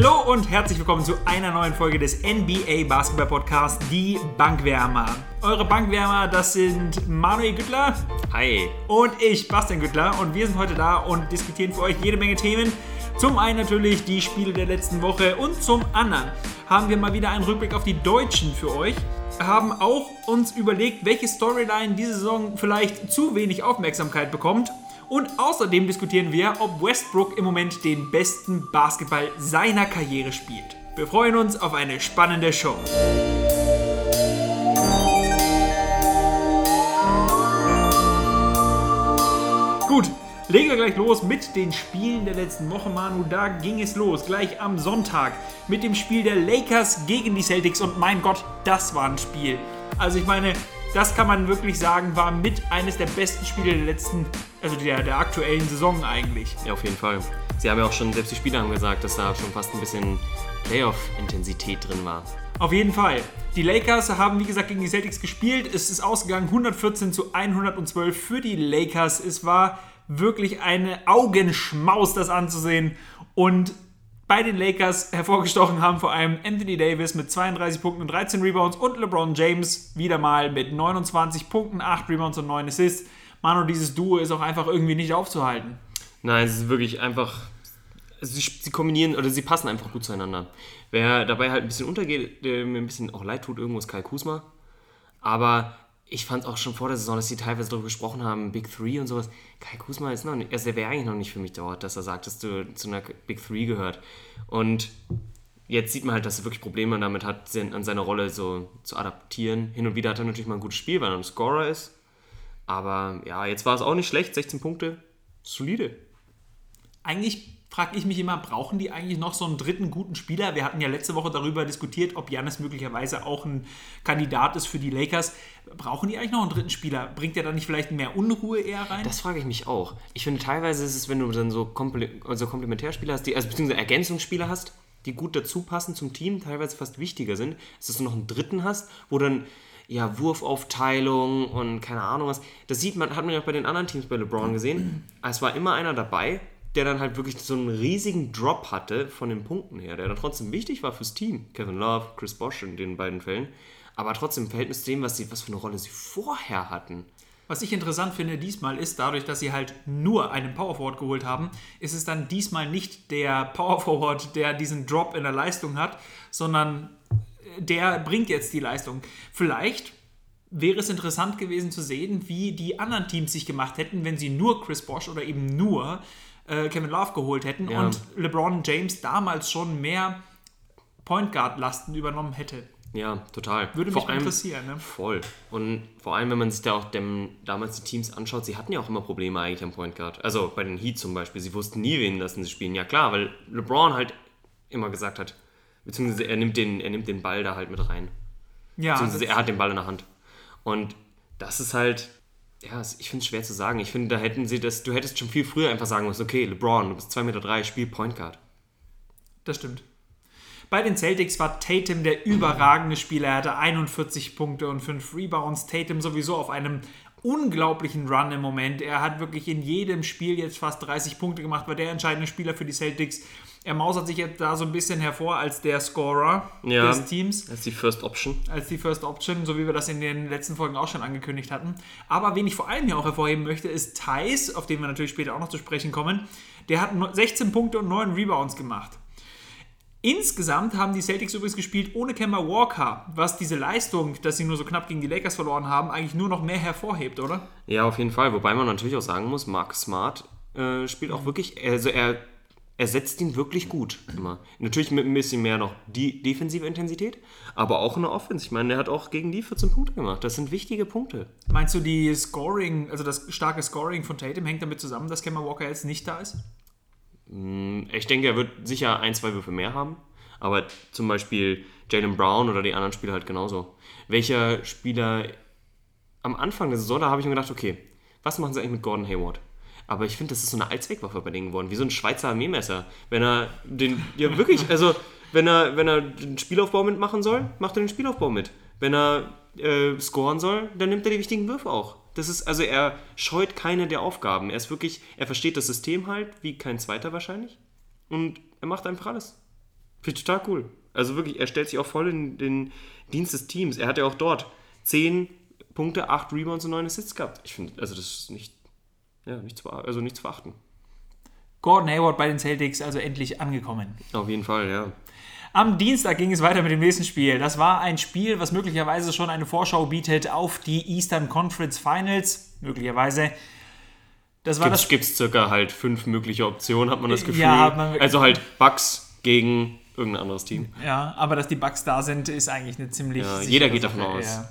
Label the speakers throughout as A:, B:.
A: Hallo und herzlich willkommen zu einer neuen Folge des NBA Basketball Podcasts, die Bankwärmer. Eure Bankwärmer, das sind Manuel Güttler.
B: Hi.
A: Und ich, Bastian Güttler. Und wir sind heute da und diskutieren für euch jede Menge Themen. Zum einen natürlich die Spiele der letzten Woche und zum anderen haben wir mal wieder einen Rückblick auf die Deutschen für euch. Haben auch uns überlegt, welche Storyline diese Saison vielleicht zu wenig Aufmerksamkeit bekommt und außerdem diskutieren wir, ob Westbrook im Moment den besten Basketball seiner Karriere spielt. Wir freuen uns auf eine spannende Show. Gut, legen wir gleich los mit den Spielen der letzten Woche, Manu. Da ging es los, gleich am Sonntag mit dem Spiel der Lakers gegen die Celtics. Und mein Gott, das war ein Spiel. Also ich meine, das kann man wirklich sagen, war mit eines der besten Spiele der letzten, also der, der aktuellen Saison eigentlich.
B: Ja, auf jeden Fall. Sie haben ja auch schon, selbst die Spieler haben gesagt, dass da schon fast ein bisschen Playoff-Intensität drin war.
A: Auf jeden Fall. Die Lakers haben, wie gesagt, gegen die Celtics gespielt. Es ist ausgegangen 114 zu 112 für die Lakers. Es war wirklich eine Augenschmaus, das anzusehen. Und bei den Lakers hervorgestochen haben vor allem Anthony Davis mit 32 Punkten und 13 Rebounds und LeBron James wieder mal mit 29 Punkten, 8 Rebounds und 9 Assists. Mano, dieses Duo ist auch einfach irgendwie nicht aufzuhalten.
B: Nein, es ist wirklich einfach. Sie, sie kombinieren oder sie passen einfach gut zueinander. Wer dabei halt ein bisschen untergeht, der mir ein bisschen auch leid tut, irgendwo ist Kai Kusma. Aber ich fand auch schon vor der Saison, dass sie teilweise darüber gesprochen haben, Big Three und sowas. Kai Kusma ist noch nicht, also der wäre eigentlich noch nicht für mich dort, dass er sagt, dass du zu einer Big Three gehört. Und jetzt sieht man halt, dass er wirklich Probleme damit hat, an seine Rolle so zu adaptieren. Hin und wieder hat er natürlich mal ein gutes Spiel, weil er ein Scorer ist. Aber ja, jetzt war es auch nicht schlecht, 16 Punkte, solide.
A: Eigentlich frage ich mich immer, brauchen die eigentlich noch so einen dritten guten Spieler? Wir hatten ja letzte Woche darüber diskutiert, ob Janis möglicherweise auch ein Kandidat ist für die Lakers. Brauchen die eigentlich noch einen dritten Spieler? Bringt der da nicht vielleicht mehr Unruhe eher rein?
B: Das frage ich mich auch. Ich finde, teilweise ist es, wenn du dann so, Komple also Komplementärspieler hast, die, also beziehungsweise Ergänzungsspieler hast, die gut dazu passen zum Team, teilweise fast wichtiger sind, dass du noch einen dritten hast, wo dann ja, Wurfaufteilung und keine Ahnung was. Das sieht man, hat man ja auch bei den anderen Teams bei LeBron gesehen. Es war immer einer dabei, der dann halt wirklich so einen riesigen Drop hatte von den Punkten her, der dann trotzdem wichtig war fürs Team. Kevin Love, Chris Bosch in den beiden Fällen. Aber trotzdem im Verhältnis zu dem, was, sie, was für eine Rolle sie vorher hatten.
A: Was ich interessant finde diesmal ist, dadurch, dass sie halt nur einen Power Forward geholt haben, ist es dann diesmal nicht der Power Forward, der diesen Drop in der Leistung hat, sondern der bringt jetzt die Leistung. Vielleicht wäre es interessant gewesen zu sehen, wie die anderen Teams sich gemacht hätten, wenn sie nur Chris Bosch oder eben nur äh, Kevin Love geholt hätten ja. und LeBron James damals schon mehr Point Guard Lasten übernommen hätte.
B: Ja, total.
A: Würde mich allem, interessieren. Ne?
B: Voll. Und vor allem, wenn man sich da auch dem, damals die Teams anschaut, sie hatten ja auch immer Probleme eigentlich am Point Guard. Also bei den Heat zum Beispiel. Sie wussten nie, wen lassen sie spielen. Ja klar, weil LeBron halt immer gesagt hat, beziehungsweise er nimmt den, er nimmt den Ball da halt mit rein. Ja. Beziehungsweise er hat den Ball in der Hand. Und das ist halt, ja, ich finde es schwer zu sagen. Ich finde, da hätten sie das, du hättest schon viel früher einfach sagen müssen, okay, LeBron, du bist 2,3 Meter, drei, spiel Point Guard.
A: Das stimmt. Bei den Celtics war Tatum der überragende Spieler. Er hatte 41 Punkte und 5 Rebounds. Tatum sowieso auf einem unglaublichen Run im Moment. Er hat wirklich in jedem Spiel jetzt fast 30 Punkte gemacht, war der entscheidende Spieler für die Celtics. Er mausert sich jetzt da so ein bisschen hervor als der Scorer ja, des Teams.
B: Als die First Option.
A: Als die First Option, so wie wir das in den letzten Folgen auch schon angekündigt hatten. Aber wen ich vor allem hier auch hervorheben möchte, ist Thais, auf den wir natürlich später auch noch zu sprechen kommen. Der hat 16 Punkte und 9 Rebounds gemacht. Insgesamt haben die Celtics übrigens gespielt ohne Kemba Walker, was diese Leistung, dass sie nur so knapp gegen die Lakers verloren haben, eigentlich nur noch mehr hervorhebt, oder?
B: Ja, auf jeden Fall. Wobei man natürlich auch sagen muss, Mark Smart äh, spielt auch wirklich, also er ersetzt ihn wirklich gut immer. Natürlich mit ein bisschen mehr noch die defensive Intensität, aber auch in der Offense. Ich meine, er hat auch gegen die 14 Punkte gemacht. Das sind wichtige Punkte.
A: Meinst du, die Scoring, also das starke Scoring von Tatum hängt damit zusammen, dass Kemba Walker jetzt nicht da ist?
B: Mm, ich denke, er wird sicher ein, zwei Würfe mehr haben. Aber zum Beispiel Jalen Brown oder die anderen Spieler halt genauso. Welcher Spieler am Anfang der Saison, da habe ich mir gedacht, okay, was machen sie eigentlich mit Gordon Hayward? Aber ich finde, das ist so eine Allzweckwaffe bei denen geworden, wie so ein Schweizer Armeemesser. Wenn er den, ja wirklich, also wenn er, wenn er den Spielaufbau mitmachen soll, macht er den Spielaufbau mit. Wenn er äh, scoren soll, dann nimmt er die wichtigen Würfe auch. Das ist, also er scheut keine der Aufgaben. Er ist wirklich, er versteht das System halt, wie kein zweiter wahrscheinlich. Und er macht einfach alles. Finde ich total cool. Also wirklich, er stellt sich auch voll in den Dienst des Teams. Er hat ja auch dort 10 Punkte, 8 Rebounds und 9 Assists gehabt. Ich finde, also das ist nicht, ja, nicht zu, also nicht zu verachten.
A: Gordon Hayward bei den Celtics also endlich angekommen.
B: Auf jeden Fall, ja.
A: Am Dienstag ging es weiter mit dem nächsten Spiel. Das war ein Spiel, was möglicherweise schon eine Vorschau bietet auf die Eastern Conference Finals. Möglicherweise.
B: Das war Gibt es circa halt fünf mögliche Optionen, hat man das Gefühl. Ja, man, also halt Bucks gegen irgendein anderes Team.
A: Ja, aber dass die Bucks da sind, ist eigentlich eine ziemlich. Ja,
B: jeder geht davon aus.
A: Ja.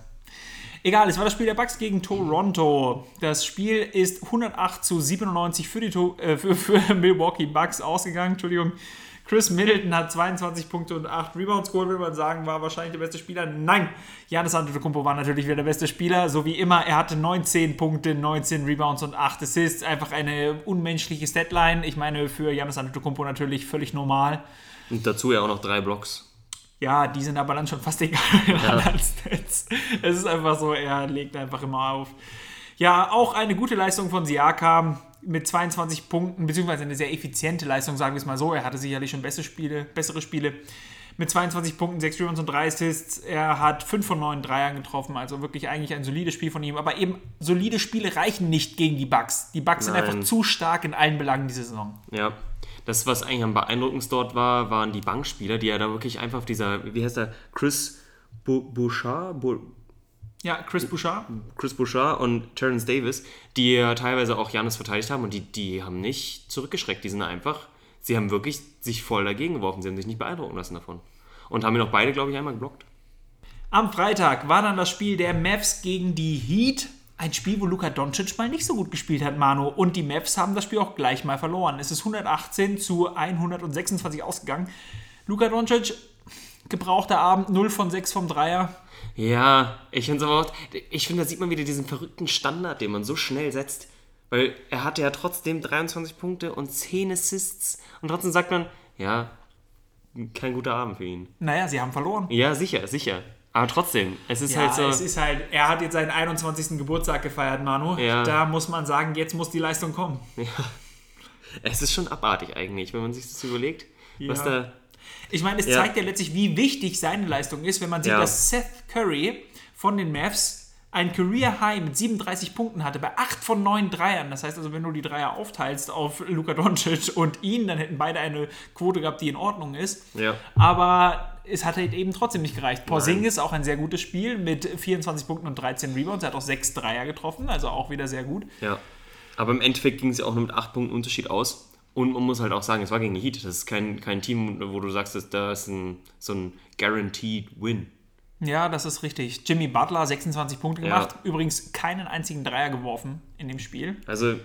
A: Egal, es war das Spiel der Bucks gegen Toronto. Das Spiel ist 108 zu 97 für die äh, für, für Milwaukee Bucks ausgegangen. Entschuldigung. Chris Middleton hat 22 Punkte und 8 Rebounds geholt, will man sagen, war wahrscheinlich der beste Spieler. Nein, Janis Antetokounmpo war natürlich wieder der beste Spieler, so wie immer. Er hatte 19 Punkte, 19 Rebounds und 8 Assists. Einfach eine unmenschliche Statline. Ich meine, für Janis Antetokounmpo natürlich völlig normal.
B: Und dazu ja auch noch drei Blocks.
A: Ja, die sind aber dann schon fast egal ja. als Stats. Es ist einfach so, er legt einfach immer auf. Ja, auch eine gute Leistung von Siakam mit 22 Punkten, beziehungsweise eine sehr effiziente Leistung, sagen wir es mal so. Er hatte sicherlich schon bessere Spiele, bessere Spiele. Mit 22 Punkten, 6 Rebounds und 3 Assists. Er hat 5 von 9 Dreiern getroffen, also wirklich eigentlich ein solides Spiel von ihm. Aber eben solide Spiele reichen nicht gegen die Bucks. Die Bucks Nein. sind einfach zu stark in allen Belangen diese Saison.
B: Ja, das, was eigentlich am beeindruckendsten dort war, waren die Bankspieler, die ja da wirklich einfach auf dieser, wie heißt der, Chris Bouchard?
A: ja, Chris Bouchard.
B: Chris Bouchard und Terence Davis, die ja teilweise auch Janis verteidigt haben und die, die haben nicht zurückgeschreckt. Die sind einfach, sie haben wirklich sich voll dagegen geworfen. Sie haben sich nicht beeindrucken lassen davon. Und haben ihn auch beide, glaube ich, einmal geblockt.
A: Am Freitag war dann das Spiel der Mavs gegen die Heat ein Spiel, wo Luka Doncic mal nicht so gut gespielt hat, Manu. Und die Mavs haben das Spiel auch gleich mal verloren. Es ist 118 zu 126 ausgegangen. Luka Doncic, gebrauchter Abend, 0 von 6 vom Dreier.
B: Ja, ich finde aber auch, ich finde, da sieht man wieder diesen verrückten Standard, den man so schnell setzt. Weil er hatte ja trotzdem 23 Punkte und 10 Assists. Und trotzdem sagt man, ja, kein guter Abend für ihn.
A: Naja, sie haben verloren.
B: Ja, sicher, sicher. Aber trotzdem, es ist ja, halt so.
A: Es ist halt, er hat jetzt seinen 21. Geburtstag gefeiert, Manu. Ja. Da muss man sagen, jetzt muss die Leistung kommen. Ja.
B: Es ist schon abartig eigentlich, wenn man sich das überlegt, ja. was da.
A: Ich meine, es zeigt ja letztlich, wie wichtig seine Leistung ist, wenn man sieht, dass Seth Curry von den Mavs ein Career High mit 37 Punkten hatte, bei 8 von 9 Dreiern. Das heißt also, wenn du die Dreier aufteilst auf Luka Doncic und ihn, dann hätten beide eine Quote gehabt, die in Ordnung ist.
B: Ja.
A: Aber es hat halt eben trotzdem nicht gereicht. Porzingis auch ein sehr gutes Spiel mit 24 Punkten und 13 Rebounds. Er hat auch 6 Dreier getroffen, also auch wieder sehr gut.
B: Ja. Aber im Endeffekt ging es ja auch nur mit 8 Punkten Unterschied aus. Und man muss halt auch sagen, es war gegen die Heat. Das ist kein, kein Team, wo du sagst, dass da ist ein, so ein Guaranteed Win.
A: Ja, das ist richtig. Jimmy Butler, 26 Punkte gemacht. Ja. Übrigens keinen einzigen Dreier geworfen in dem Spiel.
B: Also,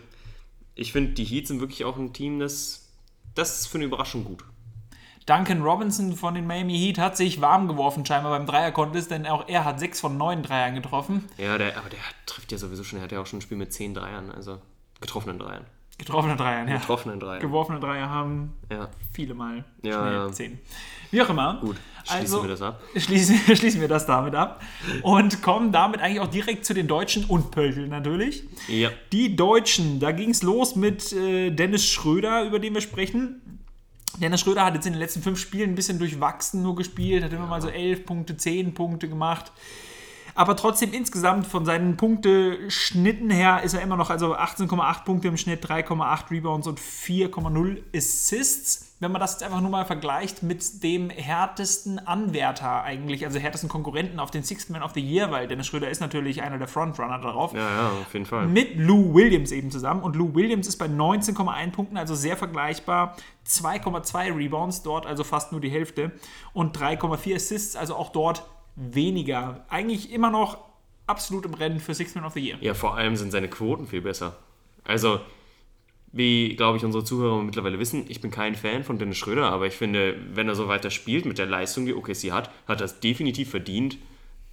B: ich finde, die Heat sind wirklich auch ein Team, das, das ist für eine Überraschung gut.
A: Duncan Robinson von den Miami Heat hat sich warm geworfen scheinbar beim Dreier-Contest, denn auch er hat sechs von neun Dreiern getroffen.
B: Ja, der, aber der trifft ja sowieso schon, er hat ja auch schon ein Spiel mit zehn Dreiern, also getroffenen Dreiern.
A: Getroffene Dreier, ja.
B: Getroffene Dreier.
A: Geworfene Dreier haben ja. viele Mal
B: ja, schnell ja.
A: zehn. Wie auch immer.
B: Gut, schließen also, wir das ab.
A: Schließen, schließen wir das damit ab und kommen damit eigentlich auch direkt zu den Deutschen und Pöltl natürlich.
B: Ja.
A: Die Deutschen, da ging es los mit äh, Dennis Schröder, über den wir sprechen. Dennis Schröder hat jetzt in den letzten fünf Spielen ein bisschen durchwachsen nur gespielt, hat immer mal so elf Punkte, zehn Punkte gemacht. Aber trotzdem insgesamt von seinen Punkteschnitten her ist er immer noch, also 18,8 Punkte im Schnitt, 3,8 Rebounds und 4,0 Assists. Wenn man das jetzt einfach nur mal vergleicht mit dem härtesten Anwärter eigentlich, also härtesten Konkurrenten auf den Sixth Man of the Year, weil Dennis Schröder ist natürlich einer der Frontrunner darauf.
B: Ja, ja, auf jeden Fall.
A: Mit Lou Williams eben zusammen. Und Lou Williams ist bei 19,1 Punkten, also sehr vergleichbar. 2,2 Rebounds, dort also fast nur die Hälfte. Und 3,4 Assists, also auch dort weniger. Eigentlich immer noch absolut im Rennen für Six Man of the Year.
B: Ja, vor allem sind seine Quoten viel besser. Also, wie, glaube ich, unsere Zuhörer mittlerweile wissen, ich bin kein Fan von Dennis Schröder, aber ich finde, wenn er so weiter spielt mit der Leistung, die OKC hat, hat er es definitiv verdient,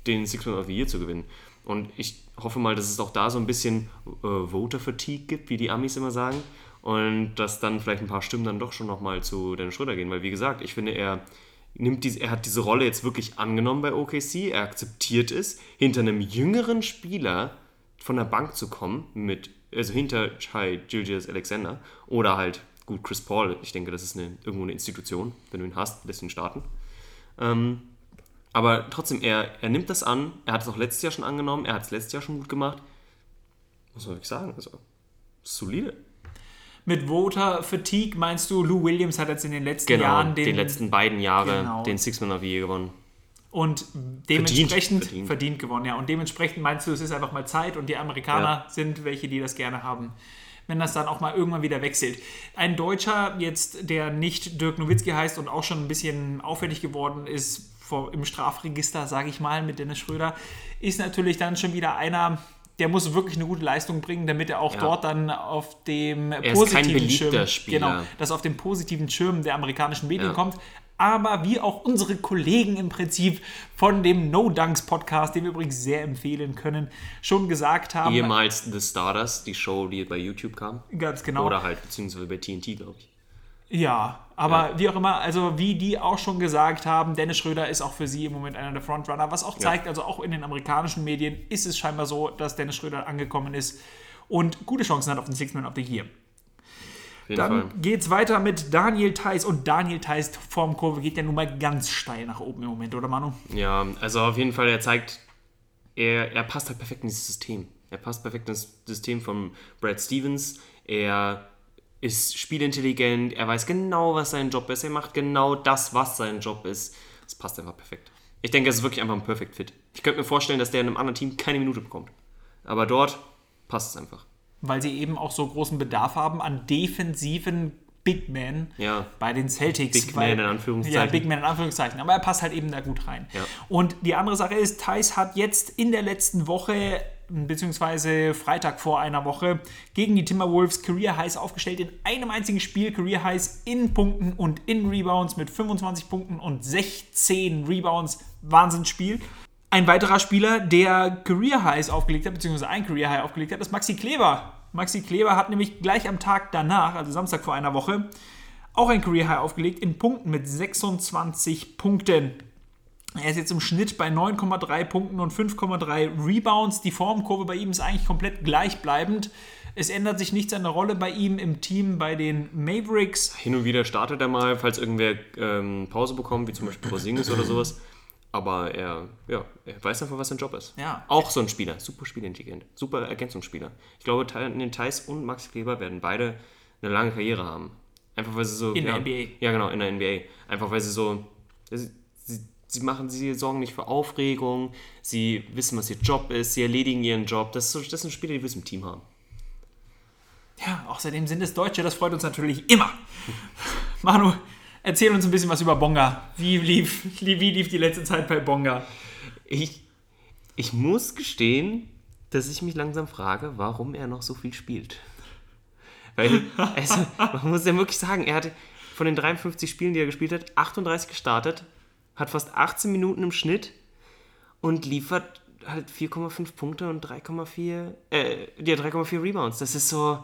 B: den Six Man of the Year zu gewinnen. Und ich hoffe mal, dass es auch da so ein bisschen äh, Voter-Fatigue gibt, wie die Amis immer sagen. Und dass dann vielleicht ein paar Stimmen dann doch schon nochmal zu Dennis Schröder gehen. Weil, wie gesagt, ich finde, er nimmt diese, er hat diese Rolle jetzt wirklich angenommen bei OKC, er akzeptiert es, hinter einem jüngeren Spieler von der Bank zu kommen, mit, also hinter Chai Julius Alexander oder halt Gut, Chris Paul, ich denke, das ist eine, irgendwo eine Institution. Wenn du ihn hast, lässt ihn starten. Ähm, aber trotzdem, er, er nimmt das an. Er hat es auch letztes Jahr schon angenommen. Er hat es letztes Jahr schon gut gemacht. Muss man wirklich sagen. Also, solide.
A: Mit Voter Fatigue meinst du, Lou Williams hat jetzt in den letzten
B: Genau,
A: Jahren
B: den,
A: den,
B: letzten beiden Jahre
A: Genau.
B: den Six-Man of the Year gewonnen.
A: und dementsprechend
B: Verdient,
A: verdient.
B: verdient.
A: gewonnen. Ja, und dementsprechend meinst du, es ist einfach mal Zeit und die Amerikaner sind welche, die das gerne haben. Wenn das dann auch mal irgendwann wieder wechselt. Ein Deutscher jetzt, der nicht Dirk Nowitzki heißt und auch schon ein bisschen auffällig geworden ist vor, im Strafregister, sage ich mal, mit Dennis Schröder, ist natürlich dann schon wieder einer, der muss wirklich eine gute Leistung bringen, damit er auch
B: Ja.
A: dort dann auf dem
B: kein
A: positiven Schirm,
B: Spieler.
A: genau, das auf den positiven Schirm der amerikanischen Medien
B: Ja.
A: kommt. Aber wie auch unsere Kollegen im Prinzip von dem No Dunks Podcast, den wir übrigens sehr empfehlen können, schon gesagt haben.
B: Ehemals The Stardust, die Show, die bei YouTube kam.
A: Ganz genau.
B: Oder halt, beziehungsweise bei TNT, glaube ich.
A: Ja, aber wie auch immer, also wie die auch schon gesagt haben, Dennis Schröder ist auch für sie im Moment einer der Frontrunner, was auch zeigt, also auch in den amerikanischen Medien ist es scheinbar so, dass Dennis Schröder angekommen ist und gute Chancen hat auf den Six-Man of the Year.
B: Fall.
A: Dann geht's weiter mit Daniel Theiss und Daniel Theiss Formkurve geht ja nun mal ganz steil nach oben im Moment, oder Manu?
B: Ja, also auf jeden Fall, er zeigt, er, er passt halt perfekt in dieses System. Er passt perfekt ins System von Brad Stevens. Er ist spielintelligent, er weiß genau, was sein Job ist. Er macht genau das, was sein Job ist. Das passt einfach perfekt. Ich denke, es ist wirklich einfach ein Perfect Fit. Ich könnte mir vorstellen, dass der in einem anderen Team keine Minute bekommt. Aber dort passt es einfach.
A: weil sie eben auch so großen Bedarf haben an defensiven Big Men
B: Ja.
A: bei den Celtics.
B: Big
A: weil,
B: Man in Anführungszeichen.
A: Ja, Big Man in Anführungszeichen. Aber er passt halt eben da gut rein.
B: Ja.
A: Und die andere Sache ist, Thais hat jetzt in der letzten Woche, beziehungsweise Freitag vor einer Woche, gegen die Timberwolves Career Highs aufgestellt. In einem einzigen Spiel Career Highs in Punkten und in Rebounds mit 25 Punkten und 16 Rebounds. Wahnsinnsspiel. Ein weiterer Spieler, der Career Highs aufgelegt hat, beziehungsweise ein Career High aufgelegt hat, ist Maxi Kleber. Maxi Kleber hat nämlich gleich am Tag danach, also Samstag vor einer Woche, auch ein Career High aufgelegt in Punkten mit 26 Punkten. Er ist jetzt im Schnitt bei 9,3 Punkten und 5,3 Rebounds. Die Formkurve bei ihm ist eigentlich komplett gleichbleibend. Es ändert sich nichts an der Rolle bei ihm im Team bei den Mavericks.
B: Hin und wieder startet er mal, falls irgendwer ähm, Pause bekommt, wie zum Beispiel Porzingis oder sowas. Aber er, ja, er weiß einfach, was sein Job ist.
A: Ja.
B: Auch so ein Spieler, super spielintelligent, super Ergänzungsspieler. Ich glaube, Theiss und Max Kleber werden beide eine lange Karriere haben. Einfach weil sie so.
A: In der
B: ja,
A: NBA.
B: Ja, genau, in der NBA. Einfach weil sie so. Sie, sie, machen, sie sorgen nicht für Aufregung, sie wissen, was ihr Job ist, sie erledigen ihren Job. Das, so, das sind Spieler, die wir im Team haben.
A: Ja, außerdem sind es Deutsche, das freut uns natürlich immer. Manu, erzähl uns ein bisschen was über Bonga. Wie lief, wie lief die letzte Zeit bei Bonga?
B: Ich, ich muss gestehen, dass ich mich langsam frage, warum er noch so viel spielt. Weil, also, man muss ja wirklich sagen, er hatte von den 53 Spielen, die er gespielt hat, 38 gestartet, hat fast 18 Minuten im Schnitt und liefert halt 4,5 Punkte und 3,4 äh, ja, 3,4 Rebounds. Das ist so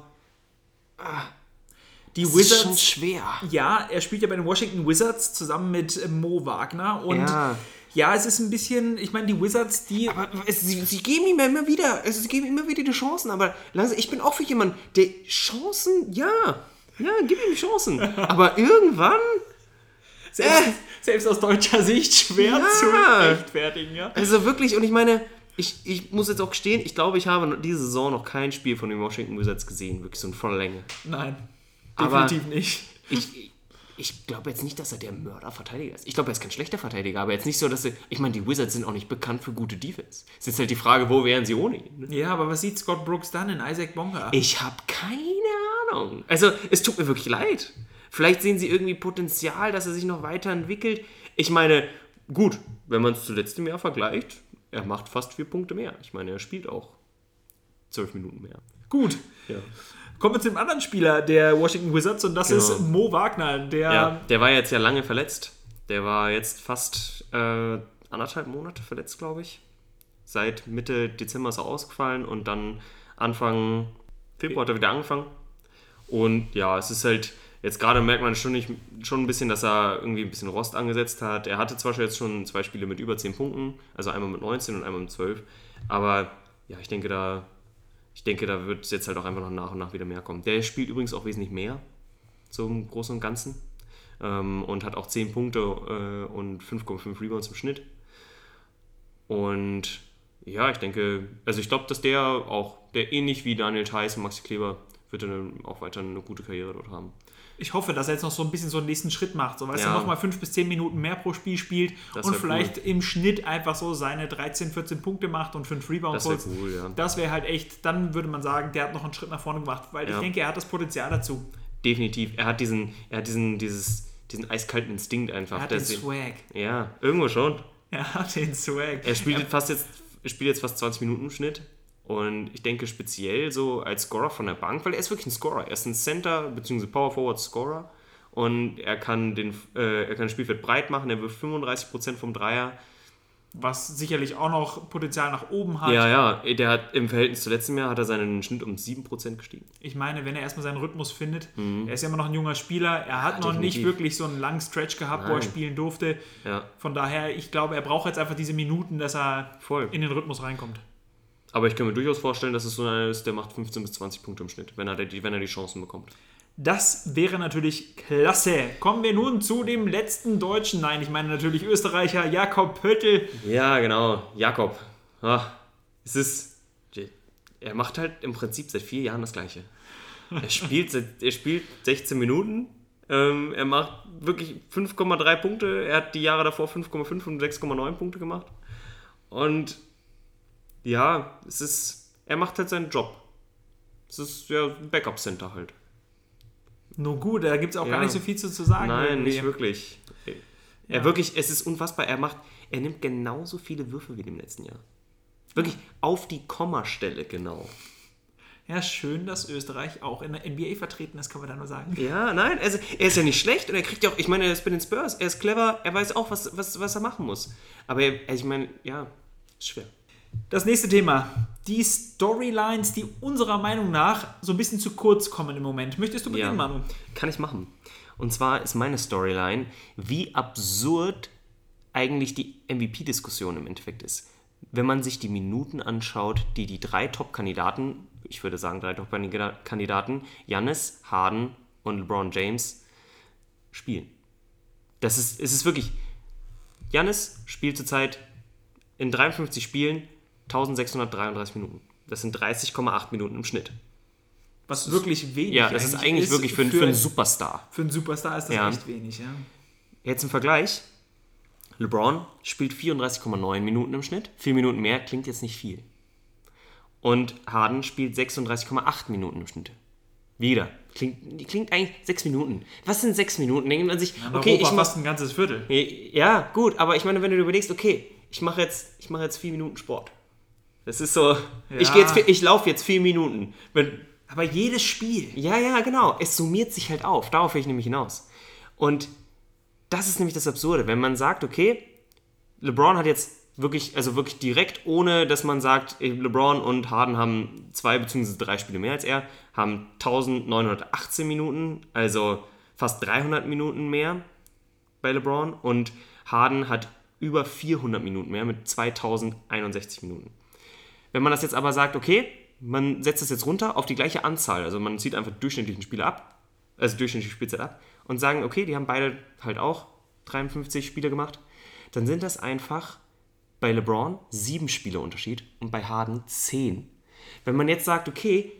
A: Die
B: das ist schon
A: Wizards.
B: schwer.
A: Ja, er spielt ja bei den Washington Wizards zusammen mit äh, Mo Wagner. Und ja,
B: Ja.
A: es ist ein bisschen, ich meine, die Wizards, die.
B: Aber es, sie, sie geben ihm ja immer wieder, also sie geben ihm immer wieder die Chancen, aber langsam, ich bin auch für jemanden, der Chancen, ja, ja, gib ihm die Chancen. Aber irgendwann,
A: selbst, selbst aus deutscher Sicht schwer zu rechtfertigen, ja.
B: also wirklich, und ich meine, ich, ich muss jetzt auch gestehen, ich glaube, ich habe diese Saison noch kein Spiel von den Washington Wizards gesehen, wirklich so in voller Länge.
A: Nein,
B: Aber-
A: definitiv nicht.
B: Ich, ich glaube jetzt nicht, dass er der Mörderverteidiger ist. Ich glaube, er ist kein schlechter Verteidiger, aber jetzt nicht so, dass er. Ich meine, die Wizards sind auch nicht bekannt für gute Defense. Es ist halt die Frage, wo wären sie ohne ihn? ne?
A: Ja, aber was sieht Scott Brooks dann in Isaac Bonga?
B: Ich habe keine Ahnung. Also, es tut mir wirklich leid. Vielleicht sehen sie irgendwie Potenzial, dass er sich noch weiterentwickelt. Ich meine, gut, wenn man es zu letztem Jahr vergleicht, er macht fast vier Punkte mehr. Ich meine, er spielt auch zwölf Minuten mehr.
A: Gut.
B: Ja.
A: Kommen wir zu dem anderen Spieler der Washington Wizards und das
B: Genau.
A: ist Mo Wagner, der
B: ja, der war jetzt ja lange verletzt. Der war jetzt fast äh, anderthalb Monate verletzt, glaube ich. Seit Mitte Dezember ist er ausgefallen und dann Anfang Februar hat er wieder angefangen. Und ja, es ist halt, jetzt gerade merkt man schon, nicht, schon ein bisschen, dass er irgendwie ein bisschen Rost angesetzt hat. Er hatte zwar schon jetzt schon zwei Spiele mit über 10 Punkten, also einmal mit 19 und einmal mit 12, aber ja, ich denke, da, ich denke, da wird es jetzt halt auch einfach noch nach und nach wieder mehr kommen. Der spielt übrigens auch wesentlich mehr. so im Großen und Ganzen. Ähm, und hat auch 10 Punkte äh, und 5,5 Rebounds im Schnitt. Und ja, ich denke, also ich glaube, dass der auch, der ähnlich wie Daniel Theiss und Maxi Kleber, wird dann auch weiter eine gute Karriere dort haben.
A: Ich hoffe, dass er jetzt noch so ein bisschen so einen nächsten Schritt macht, so weil
B: Ja.
A: er nochmal 5 bis 10 Minuten mehr pro Spiel spielt
B: Das
A: und vielleicht im Schnitt einfach so seine 13, 14 Punkte macht und 5 Rebounds
B: Das wäre
A: holt.
B: cool, ja.
A: Das wäre halt echt, dann würde man sagen, der hat noch einen Schritt nach vorne gemacht, weil ich
B: Ja.
A: denke, er hat das Potenzial dazu.
B: Definitiv. Er hat diesen, er hat diesen, dieses, diesen eiskalten Instinkt einfach.
A: Er hat den Swag.
B: ja, irgendwo schon.
A: Er hat den Swag.
B: Er spielt fast jetzt, er spielt jetzt fast 20 Minuten im Schnitt. Und ich denke speziell so als Scorer von der Bank, weil er ist wirklich ein Scorer. Er ist ein Center bzw. Power Forward Scorer. Und er kann, den, äh, er kann das Spielfeld breit machen. Er wirft 35% vom Dreier.
A: was sicherlich auch noch Potenzial nach oben hat.
B: Ja, ja, der hat im Verhältnis zu letztem Jahr hat er seinen Schnitt um 7% gestiegen.
A: Ich meine, wenn er erstmal seinen Rhythmus findet, er ist ja immer noch ein junger Spieler, er hat noch
B: Mhm. definitiv.
A: nicht wirklich so einen langen Stretch gehabt, wo er
B: Nein.
A: spielen durfte.
B: Ja,
A: Von daher, ich glaube, er braucht jetzt einfach diese Minuten, dass er
B: voll.
A: in den Rhythmus reinkommt.
B: Aber ich kann mir durchaus vorstellen, dass es so einer ist, der macht 15 bis 20 Punkte im Schnitt, wenn er die, wenn er die Chancen bekommt.
A: Das wäre natürlich klasse. Kommen wir nun zu dem letzten Deutschen. Nein, ich meine natürlich Österreicher Jakob Pöttl.
B: Ja, genau. Jakob. Ah, es ist. Er macht halt im Prinzip seit vier Jahren das Gleiche. Er spielt, seit, er spielt 16 Minuten. Ähm, er macht wirklich 5,3 Punkte. Er hat die Jahre davor 5,5 und 6,9 Punkte gemacht. Und ja, es ist. Er macht halt seinen Job. Es ist ja ein Backup-Center halt.
A: Nur gut, da gibt es auch
B: Ja.
A: gar nicht so viel zu, zu sagen.
B: Nein,
A: irgendwie.
B: nicht wirklich. Er wirklich, es ist unfassbar. Er macht, er nimmt genauso viele Würfe wie im letzten Jahr. Wirklich auf die Kommastelle genau.
A: Ja, schön, dass Österreich auch in der NBA vertreten ist, kann man da nur sagen.
B: Ja, nein, also er ist ja nicht schlecht und er kriegt ja auch, ich meine, er ist bei den Spurs, er ist clever, er weiß auch, was, was, was er machen muss. Aber er, also ich meine, ja, ist schwer.
A: Das nächste Thema. Die Storylines, die unserer Meinung nach so ein bisschen zu kurz kommen im Moment. Möchtest du beginnen, Manu?
B: Kann ich machen. Und zwar ist meine Storyline, wie absurd eigentlich die MVP-Diskussion im Endeffekt ist. Wenn man sich die Minuten anschaut, die die drei Top-Kandidaten, ich würde sagen drei Top-Kandidaten, Giannis, Harden und LeBron James spielen. Das ist, es ist wirklich, Giannis spielt zurzeit in 53 Spielen 1633 Minuten. Das sind 30,8 Minuten im Schnitt.
A: Was wirklich wenig
B: Ja, das ist eigentlich wirklich für, für einen Superstar.
A: für einen Superstar ist das
B: Ja.
A: echt wenig, ja.
B: Jetzt im Vergleich. LeBron spielt 34,9 Minuten im Schnitt. Vier Minuten mehr klingt jetzt nicht viel. Und Harden spielt 36,8 Minuten im Schnitt. Wieder. Klingt, klingt eigentlich sechs Minuten. Was sind sechs Minuten? Denkt man sich, okay,
A: Europa
B: ich mach,
A: fast ein ganzes Viertel.
B: ja, gut, aber ich meine, wenn du dir überlegst, okay, ich mache jetzt, ich mache jetzt vier Minuten Sport. Das ist so, ich, jetzt, vier- ich laufe jetzt vier Minuten.
A: Aber jedes Spiel.
B: ja, ja, genau. Es summiert sich halt auf. Darauf will ich nämlich hinaus. Und das ist nämlich das Absurde. Wenn man sagt, okay, LeBron hat jetzt wirklich, also wirklich direkt, ohne dass man sagt, LeBron und Harden haben zwei bzw. drei Spiele mehr als er, haben 1918 Minuten, also fast 300 Minuten mehr bei LeBron und Harden hat über 400 Minuten mehr mit 2061 Minuten. Wenn man das jetzt aber sagt, okay, man setzt das jetzt runter auf die gleiche Anzahl, also man zieht einfach durchschnittlichen Spieler ab, also durchschnittliche Spielzeit ab und sagen, okay, die haben beide halt auch 53 Spiele gemacht, dann sind das einfach bei LeBron sieben Spiele Unterschied und bei Harden zehn. Wenn man jetzt sagt, okay,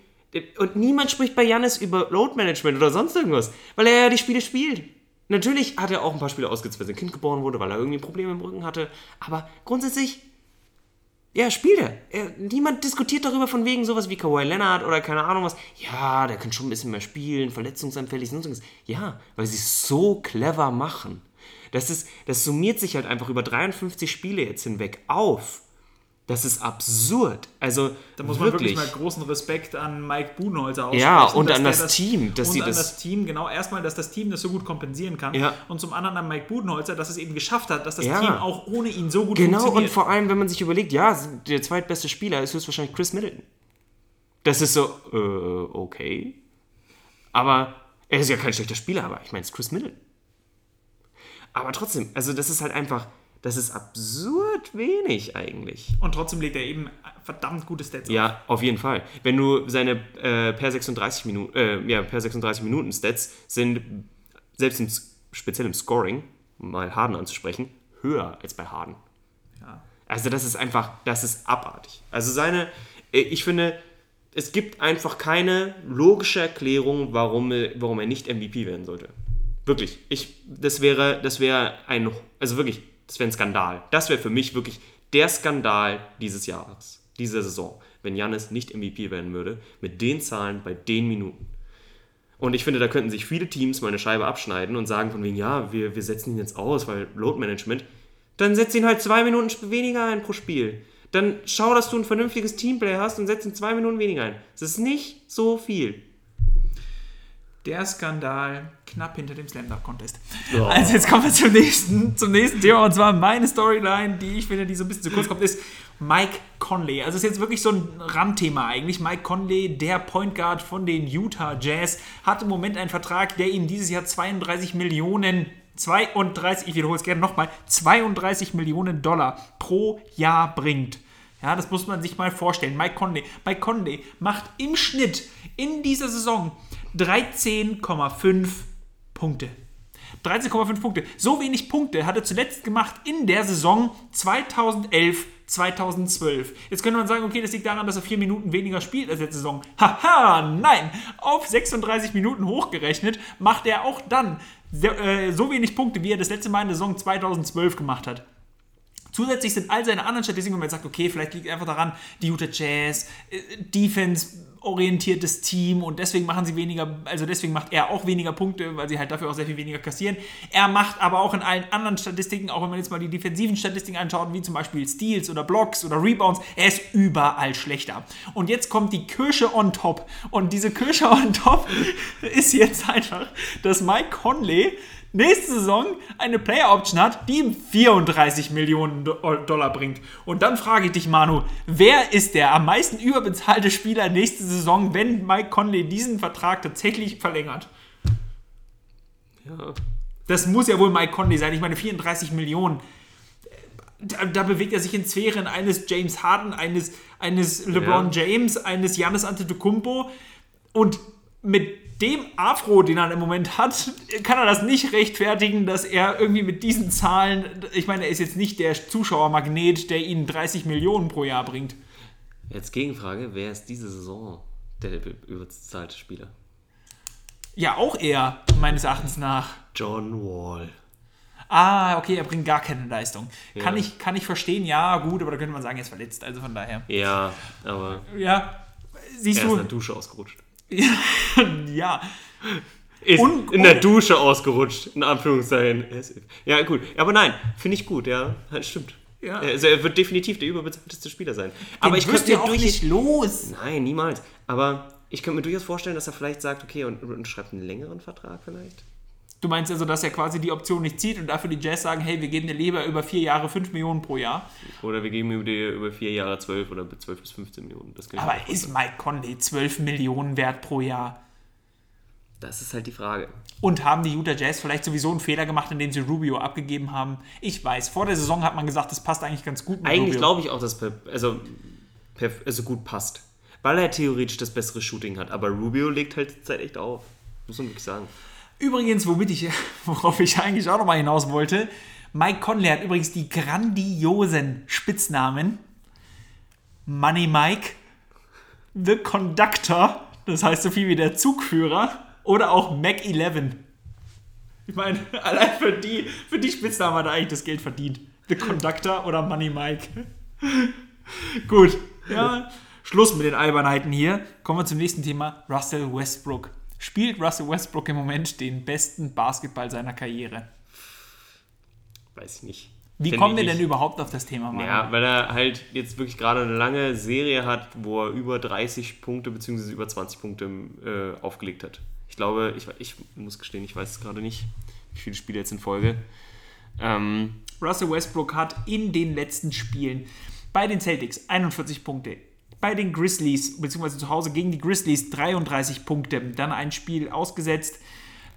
B: und niemand spricht bei Janis über Load Management oder sonst irgendwas, weil er ja die Spiele spielt. Natürlich hat er auch ein paar Spiele ausgesetzt, weil sein Kind geboren wurde, weil er irgendwie Probleme im Rücken hatte, aber grundsätzlich ja, spielt er. er. Niemand diskutiert darüber von wegen sowas wie Kawhi Leonard oder keine Ahnung was. Ja, der kann schon ein bisschen mehr spielen, verletzungsanfällig, sonst irgendwas. Ja, weil sie es so clever machen. Das, ist, das summiert sich halt einfach über 53 Spiele jetzt hinweg auf. Das ist absurd. Also,
A: Da muss man wirklich, mal großen Respekt an Mike Buhnholzer aussprechen.
B: Ja, und an
A: der
B: das Team, dass
A: und
B: sie
A: an
B: das-
A: das Team, genau. Erstmal, dass das Team das so gut kompensieren kann.
B: Ja.
A: Und zum anderen an Mike Budenholzer, dass es eben geschafft hat, dass das
B: Ja.
A: Team auch ohne ihn so gut
B: Genau, und
A: funktioniert.
B: vor allem, wenn man sich überlegt, ja, der zweitbeste Spieler ist höchstwahrscheinlich Chris Middleton. Das ist so, äh, okay. Aber er ist ja kein schlechter Spieler, aber ich meine, es ist Chris Middleton. Aber trotzdem, also das ist halt einfach, das ist absurd wenig eigentlich.
A: Und trotzdem legt er eben verdammt gute Stats.
B: Ja, auf jeden Fall. Wenn du seine äh, per 36 Minuten, äh, ja, per 36 Minuten Stats sind selbst im, speziell im Scoring, um mal Harden anzusprechen, höher als bei Harden.
A: Ja.
B: Also das ist einfach, das ist abartig. Also seine, äh, ich finde, es gibt einfach keine logische Erklärung, warum, er- warum er nicht MVP werden sollte. Wirklich. Ich, das wäre, das wäre ein, also wirklich, das wäre ein Skandal. Das wäre für mich wirklich der Skandal dieses Jahres, dieser Saison, wenn Janis nicht MVP werden würde, mit den Zahlen bei den Minuten. Und ich finde, da könnten sich viele Teams mal eine Scheibe abschneiden und sagen von wegen, ja, wir, wir setzen ihn jetzt aus, weil Load Management. Dann setz ihn halt zwei Minuten weniger ein pro Spiel. Dann schau, dass du ein vernünftiges Teamplay hast und setz ihn zwei Minuten weniger ein. Das ist nicht so viel.
A: Der Skandal knapp hinter dem Slam Dunk Contest.
B: Ja.
A: Also jetzt kommen wir zum nächsten, zum nächsten Thema und zwar meine Storyline, die ich finde, die so ein bisschen zu kurz kommt, ist Mike Conley. Also ist jetzt wirklich so ein Randthema eigentlich. Mike Conley, der Point Guard von den Utah Jazz, hat im Moment einen Vertrag, der ihm dieses Jahr 32 Millionen 32, ich wiederhole es gerne nochmal, 32 Millionen Dollar pro Jahr bringt. Ja, das muss man sich mal vorstellen. Mike Conley. Mike Conley macht im Schnitt in dieser Saison 13,5 Punkte. 13,5 Punkte. So wenig Punkte hat er zuletzt gemacht in der Saison 2011, 2012. Jetzt könnte man sagen, okay, das liegt daran, dass er vier Minuten weniger spielt als letzte Saison. Haha, nein! Auf 36 Minuten hochgerechnet macht er auch dann so, äh, so wenig Punkte, wie er das letzte Mal in der Saison 2012 gemacht hat. Zusätzlich sind all seine anderen Statistiken, wenn man sagt, okay, vielleicht liegt einfach daran, die Utah Jazz, äh, Defense-orientiertes Team und deswegen machen sie weniger, also deswegen macht er auch weniger Punkte, weil sie halt dafür auch sehr viel weniger kassieren. Er macht aber auch in allen anderen Statistiken, auch wenn man jetzt mal die defensiven Statistiken anschaut, wie zum Beispiel Steals oder Blocks oder Rebounds, er ist überall schlechter. Und jetzt kommt die Kirsche on top. Und diese Kirsche on top ist jetzt einfach, dass Mike Conley nächste Saison eine Player Option hat, die ihm 34 Millionen Do- Dollar bringt. Und dann frage ich dich, Manu, wer ist der am meisten überbezahlte Spieler nächste Saison, wenn Mike Conley diesen Vertrag tatsächlich verlängert?
B: Ja.
A: Das muss ja wohl Mike Conley sein. Ich meine, 34 Millionen. Da, da bewegt er sich in Sphären eines James Harden, eines, eines LeBron James, eines Giannis Antetokounmpo. Und mit dem Afro, den er im Moment hat, kann er das nicht rechtfertigen, dass er irgendwie mit diesen Zahlen, ich meine, er ist jetzt nicht der Zuschauermagnet, der ihn 30 Millionen pro Jahr bringt.
B: Jetzt Gegenfrage, wer ist diese Saison der überzahlte Spieler?
A: Ja, auch er, meines Erachtens nach.
B: John Wall.
A: Ah, okay, er bringt gar keine Leistung. Kann,
B: Ja.
A: ich, kann ich verstehen, ja, gut, aber da könnte man sagen, er ist verletzt, also von daher.
B: Ja, aber
A: Ja, siehst
B: er ist in
A: du,
B: der Dusche ausgerutscht.
A: ja,
B: Ist
A: Und-
B: in der Dusche ausgerutscht, in Anführungszeichen. Ja, gut. Aber nein, finde ich gut, ja. Stimmt.
A: Ja.
B: Also er wird definitiv der überbezahlteste Spieler sein. Aber ich könnte mir
A: auch
B: durch-
A: nicht los.
B: Nein, niemals. Aber ich könnte mir durchaus vorstellen, dass er vielleicht sagt, okay, und, und schreibt einen längeren Vertrag vielleicht.
A: Du meinst also, dass er quasi die Option nicht zieht und dafür die Jazz sagen, hey, wir geben dir lieber über vier Jahre 5 Millionen pro Jahr.
B: Oder wir geben die über vier Jahre 12 oder 12 bis 15 Millionen.
A: Aber ist Mike Conley 12 Millionen wert pro Jahr?
B: das ist halt die Frage.
A: Und haben die Utah Jazz vielleicht sowieso einen Fehler gemacht, indem sie Rubio abgegeben haben? Ich weiß, vor der Saison hat man gesagt, das passt eigentlich ganz gut mit
B: Eigentlich glaube ich auch, dass per, also, per, also gut passt. Weil er theoretisch das bessere Shooting hat. Aber Rubio legt halt zur Zeit echt auf. Muss man wirklich sagen.
A: Übrigens, womit ich, worauf ich eigentlich auch nochmal hinaus wollte, Mike Conley hat übrigens die grandiosen Spitznamen Money Mike, The Conductor, das heißt so viel wie der Zugführer, oder auch Mac 11. Ich meine, allein für die, für die Spitznamen hat er eigentlich das Geld verdient. The Conductor oder Money Mike. Gut, ja, Schluss mit den Albernheiten hier. Kommen wir zum nächsten Thema. Russell Westbrook. Spielt Russell Westbrook im Moment den besten Basketball seiner Karriere?
B: Weiß ich nicht.
A: Wie
B: Find
A: kommen wir denn überhaupt auf das Thema? Manu?
B: Ja, weil er halt jetzt wirklich gerade eine lange Serie hat, wo er über 30 Punkte bzw. über 20 Punkte äh, aufgelegt hat. Ich glaube, ich, ich muss gestehen, ich weiß es gerade nicht, wie viele Spiele jetzt in Folge. Ähm,
A: Russell Westbrook hat in den letzten Spielen bei den Celtics 41 Punkte, bei den Grizzlies, beziehungsweise zu Hause gegen die Grizzlies 33 Punkte, dann ein Spiel ausgesetzt.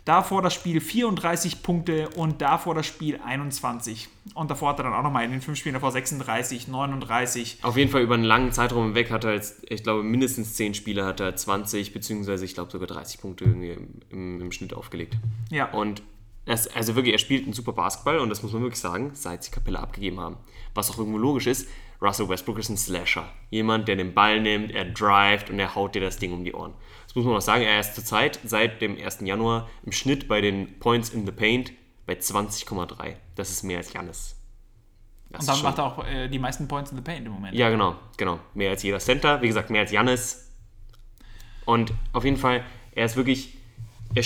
A: Davor das Spiel 34 Punkte und davor das Spiel 21. Und davor hat er dann auch nochmal in den fünf Spielen davor 36, 39.
B: Auf jeden Fall über einen langen Zeitraum hinweg hat er jetzt, ich glaube, mindestens 10 Spiele hat er 20, beziehungsweise ich glaube sogar 30 Punkte irgendwie im, im Schnitt aufgelegt.
A: Ja.
B: Und das, also wirklich, er spielt einen super Basketball und das muss man wirklich sagen, seit sie Kapelle abgegeben haben. Was auch irgendwo logisch ist, Russell Westbrook ist ein Slasher. Jemand, der den Ball nimmt, er drivet und er haut dir das Ding um die Ohren. Das muss man auch sagen, er ist zurzeit seit dem 1. Januar im Schnitt bei den Points in the Paint bei 20,3. Das ist mehr als Jannis. Das
A: Und dann macht er auch äh, die meisten Points in the Paint im Moment.
B: ja, genau, genau. Mehr als jeder Center, wie gesagt, mehr als Jannis. Und auf jeden Fall, er ist wirklich, er,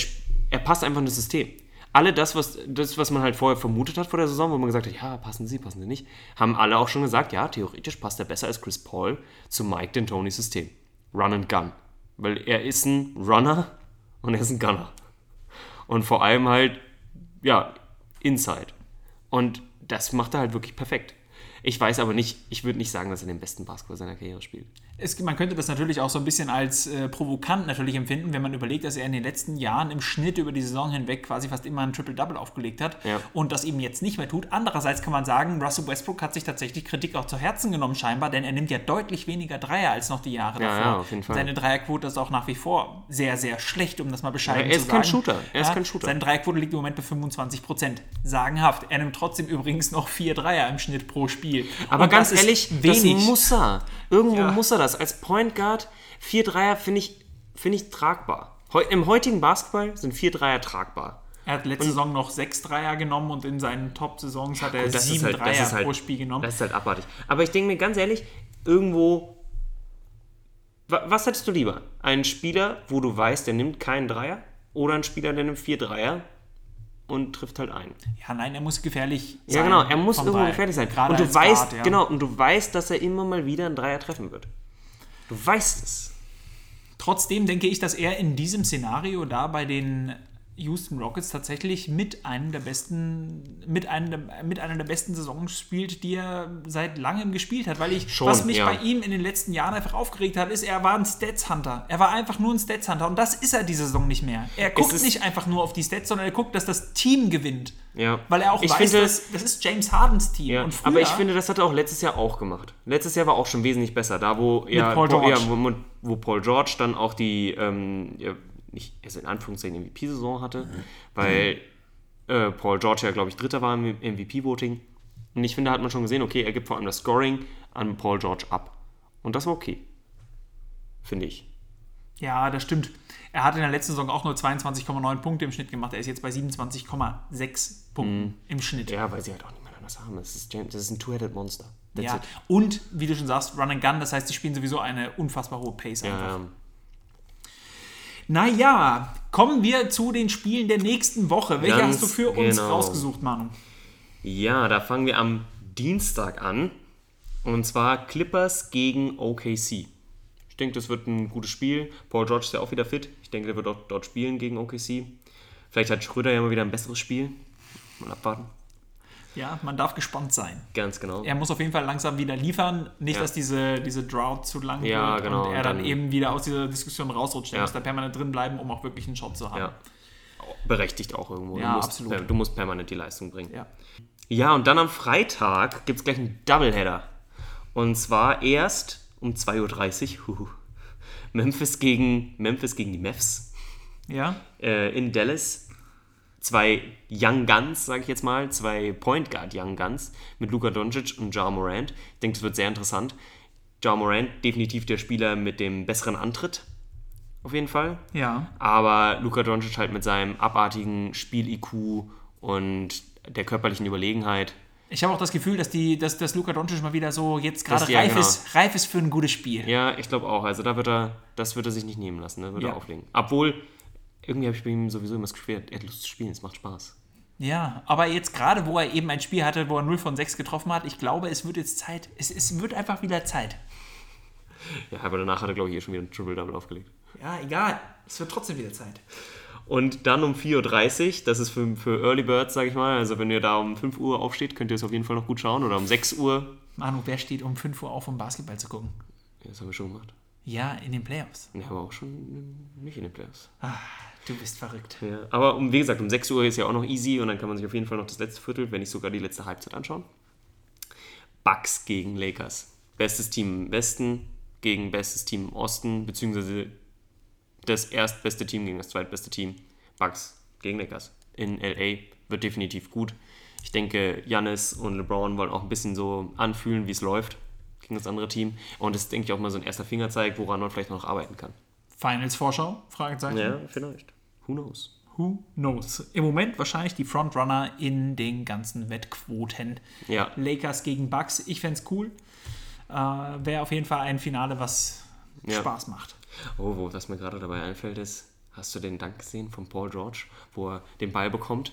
B: er passt einfach in das System. Alle das was, das, was man halt vorher vermutet hat vor der Saison, wo man gesagt hat, ja, passen sie, passen sie nicht, haben alle auch schon gesagt, ja, theoretisch passt er besser als Chris Paul zu Mike D'Antoni's System. Run and Gun. Weil er ist ein Runner und er ist ein Gunner. Und vor allem halt, ja, Inside. Und das macht er halt wirklich perfekt. Ich weiß aber nicht, ich würde nicht sagen, dass er den besten Basketball seiner Karriere spielt.
A: Es, man könnte das natürlich auch so ein bisschen als äh, provokant natürlich empfinden, wenn man überlegt, dass er in den letzten Jahren im Schnitt über die Saison hinweg quasi fast immer ein Triple-Double aufgelegt hat
B: Ja.
A: und das eben jetzt nicht mehr tut. Andererseits kann man sagen, Russell Westbrook hat sich tatsächlich Kritik auch zu Herzen genommen scheinbar, denn er nimmt ja deutlich weniger Dreier als noch die Jahre
B: Ja,
A: davor.
B: ja, auf jeden Fall.
A: Seine Dreierquote ist auch nach wie vor sehr, sehr schlecht, um das mal bescheiden
B: Ja, er
A: zu
B: ist
A: sagen.
B: kein Shooter. Er ist kein Shooter.
A: Seine Dreierquote liegt im Moment bei 25 Prozent. Sagenhaft. Er nimmt trotzdem übrigens noch vier Dreier im Schnitt pro Spiel.
B: Aber
A: Und
B: ganz
A: ist
B: ehrlich,
A: wenig.
B: das muss er. Irgendwo muss er das. Als Point Guard, vier Dreier finde ich, finde ich tragbar. Heu, Im heutigen Basketball sind vier Dreier tragbar.
A: Er hat letzte Saison noch sechs Dreier genommen und in seinen Top-Saisons hat er
B: Und das
A: sieben
B: halt,
A: Dreier
B: das halt,
A: pro Spiel genommen.
B: Das ist halt abartig. Aber ich denke mir ganz ehrlich, irgendwo. wa- Was hättest du lieber? Einen Spieler, wo du weißt, der nimmt keinen Dreier? Oder einen Spieler, der nimmt vier Dreier und trifft halt einen?
A: Ja, nein, er muss gefährlich sein.
B: Ja, genau, er muss irgendwo
A: Ball.
B: gefährlich sein.
A: Gerade
B: und du weißt,
A: Guard, ja.
B: genau, und du weißt, dass er immer mal wieder einen Dreier treffen wird. Du weißt es.
A: Trotzdem denke ich, dass er in diesem Szenario da bei den Houston Rockets tatsächlich mit einem der besten, mit einem der, mit einer der besten Saisons spielt, die er seit langem gespielt hat. Weil ich,
B: Schon,
A: was mich
B: ja.
A: bei ihm in den letzten Jahren einfach aufgeregt hat, ist, er war ein Stats-Hunter. Er war einfach nur ein Stats-Hunter und das ist er diese Saison nicht mehr. Er guckt nicht einfach nur auf die Stats, sondern er guckt, dass das Team gewinnt.
B: Ja.
A: Weil er auch
B: Ich
A: weiß,
B: finde-
A: dass, das ist James Hardens Team.
B: Ja,
A: früher,
B: aber ich finde, das hat er auch letztes Jahr auch gemacht. Letztes Jahr war auch schon wesentlich besser. Da, wo, ja,
A: Paul
B: Paul,
A: George.
B: ja, wo, wo Paul George dann auch die, ähm, nicht, also in Anführungszeichen MVP-Saison hatte, weil äh, Paul George ja, glaube ich, Dritter war im MVP-Voting. Und ich finde, da hat man schon gesehen, okay, er gibt vor allem das Scoring an Paul George ab. Und das war okay. Finde ich.
A: Ja, das stimmt. Er hat in der letzten Saison auch nur 22,9 Punkte im Schnitt gemacht. Er ist jetzt bei 27,6 Punkten im Schnitt.
B: Mhm. Ja, weil sie halt auch niemand anders haben. Das ist, James, das ist ein Two-Headed Monster. That's
A: Ja,
B: it.
A: und wie du schon sagst, Run and Gun, das heißt, die spielen sowieso eine unfassbar hohe Pace einfach.
B: Ja,
A: Naja, kommen wir zu den Spielen der nächsten Woche. Welche
B: Ganz
A: hast du für uns
B: genau.
A: rausgesucht, Manu?
B: Ja, da fangen wir am Dienstag an. Und zwar Clippers gegen OKC. Ich denke, das wird ein gutes Spiel. Paul George ist ja auch wieder fit. Ich denke, der wird auch dort spielen gegen OKC. Vielleicht hat Schröder ja mal wieder ein besseres Spiel. Mal abwarten.
A: Ja, man darf gespannt sein.
B: Ganz genau.
A: Er muss auf jeden Fall langsam wieder liefern. Nicht,
B: Ja.
A: dass diese, diese Drought zu lang
B: Ja,
A: wird
B: genau,
A: und er dann,
B: dann-
A: eben wieder aus dieser Diskussion rausrutscht. Er
B: Ja.
A: muss da permanent drin bleiben, um auch wirklich einen Shot zu haben.
B: Ja. Berechtigt auch irgendwo.
A: Ja,
B: du, musst,
A: absolut.
B: du musst permanent die Leistung bringen.
A: Ja.
B: Ja, und dann am Freitag gibt es gleich einen Doubleheader. Und zwar erst um 2.30 Uhr. huhu, Memphis gegen, Memphis gegen die Mavs.
A: ja?
B: äh, in Dallas zwei Young Guns, sage ich jetzt mal, zwei Point Guard Young Guns mit Luka Doncic und Ja Morant. Ich denke, es wird sehr interessant. Ja Morant definitiv der Spieler mit dem besseren Antritt, auf jeden Fall.
A: Ja.
B: Aber Luka Doncic halt mit seinem abartigen Spiel-IQ und der körperlichen Überlegenheit.
A: Ich habe auch das Gefühl, dass, die, dass, dass Luka Doncic mal wieder so jetzt gerade
B: Das-
A: reif,
B: genau.
A: ist, reif ist für ein gutes Spiel.
B: Ja, ich glaube auch. Also da wird er, das wird er sich nicht nehmen lassen, ne? wird
A: Ja.
B: er auflegen. Obwohl, irgendwie habe ich bei ihm sowieso immer das Gefühl, er hat Lust zu spielen, es macht Spaß.
A: Ja, aber jetzt gerade, wo er eben ein Spiel hatte, wo er 0 von 6 getroffen hat, ich glaube, es wird jetzt Zeit. Es, es wird einfach wieder Zeit.
B: Ja, aber danach hat er, glaube ich, eh schon wieder ein Triple-Double aufgelegt.
A: Ja, egal. Es wird trotzdem wieder Zeit.
B: Und dann um 4.30 Uhr, das ist für, für Early Birds, sag ich mal. Also wenn ihr da um 5 Uhr aufsteht, könnt ihr es auf jeden Fall noch gut schauen. Oder um 6 Uhr.
A: Manu, wer steht um 5 Uhr auf, um Basketball zu gucken?
B: Ja, das haben wir schon gemacht.
A: Ja, in den Playoffs.
B: Ja, aber auch schon nicht in den Playoffs.
A: Ah, du bist verrückt.
B: Ja, aber um, wie gesagt, um 6 Uhr ist ja auch noch easy und dann kann man sich auf jeden Fall noch das letzte Viertel, wenn nicht sogar die letzte Halbzeit anschauen. Bucks gegen Lakers. Bestes Team im Westen gegen bestes Team im Osten, beziehungsweise das erstbeste Team gegen das zweitbeste Team. Bucks gegen Lakers in LA wird definitiv gut. Ich denke, Janis und LeBron wollen auch ein bisschen so anfühlen, wie es läuft gegen das andere Team. Und das ist, denke ich, auch mal so ein erster Fingerzeig, woran man vielleicht noch arbeiten kann.
A: Finals-Vorschau? Fragezeichen.
B: Ja, vielleicht. Who knows?
A: Who knows? Im Moment wahrscheinlich die Frontrunner in den ganzen Wettquoten.
B: Ja.
A: Lakers gegen Bucks. Ich fände es cool. Äh, Wäre auf jeden Fall ein Finale, was
B: Ja.
A: Spaß macht.
B: Oh, wo, was mir gerade dabei einfällt, ist, hast du den Dank gesehen von Paul George, wo er den Ball bekommt?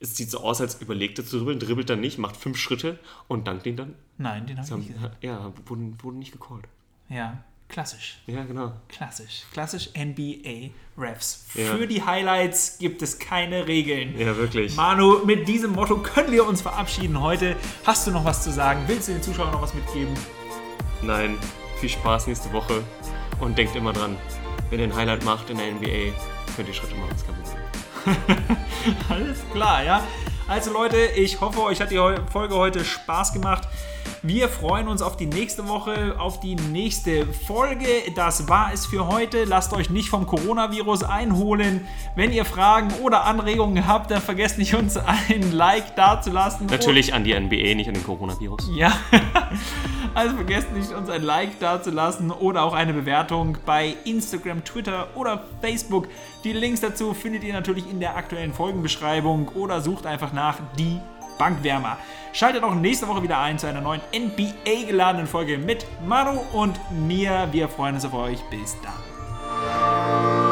B: Es sieht so aus, als überlegt er zu dribbeln, dribbelt dann nicht, macht fünf Schritte und dankt ihn dann.
A: Nein, den habe ich nicht gesehen.
B: Ja, wurde, wurde nicht gecallt.
A: Ja, klassisch.
B: Ja, genau.
A: Klassisch. Klassisch NBA-Refs.
B: Ja.
A: Für die Highlights gibt es keine Regeln.
B: Ja, wirklich.
A: Manu, mit diesem Motto können wir uns verabschieden heute. Hast du noch was zu sagen? Willst du den Zuschauern noch was mitgeben?
B: Nein, viel Spaß nächste Woche und denkt immer dran, wenn ihr ein Highlight macht in der NBA, könnt ihr Schritte machen, das kann man sagen.
A: Alles klar, ja. Also Leute, ich hoffe, euch hat die Folge heute Spaß gemacht. Wir freuen uns auf die nächste Woche, auf die nächste Folge. Das war es für heute. Lasst euch nicht vom Coronavirus einholen. Wenn ihr Fragen oder Anregungen habt, dann vergesst nicht, uns ein Like dazulassen.
B: Natürlich an die NBA, nicht an den Coronavirus.
A: Ja, also vergesst nicht, uns ein Like dazulassen oder auch eine Bewertung bei Instagram, Twitter oder Facebook. Die Links dazu findet ihr natürlich in der aktuellen Folgenbeschreibung oder sucht einfach nach die Bankwärmer. Schaltet auch nächste Woche wieder ein zu einer neuen NBA geladenen Folge mit Manu und mir. Wir freuen uns auf euch. Bis dann.